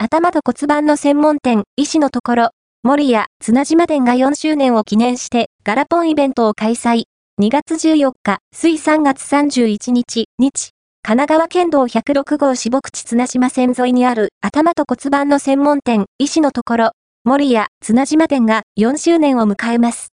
頭と骨盤の専門店、医師のところ、森屋、綱島店が4周年を記念して、ガラポンイベントを開催。2月14日、水3月31日、日。神奈川県道106号四牧地綱島線沿いにある頭と骨盤の専門店、医師のところ、森屋、綱島店が4周年を迎えます。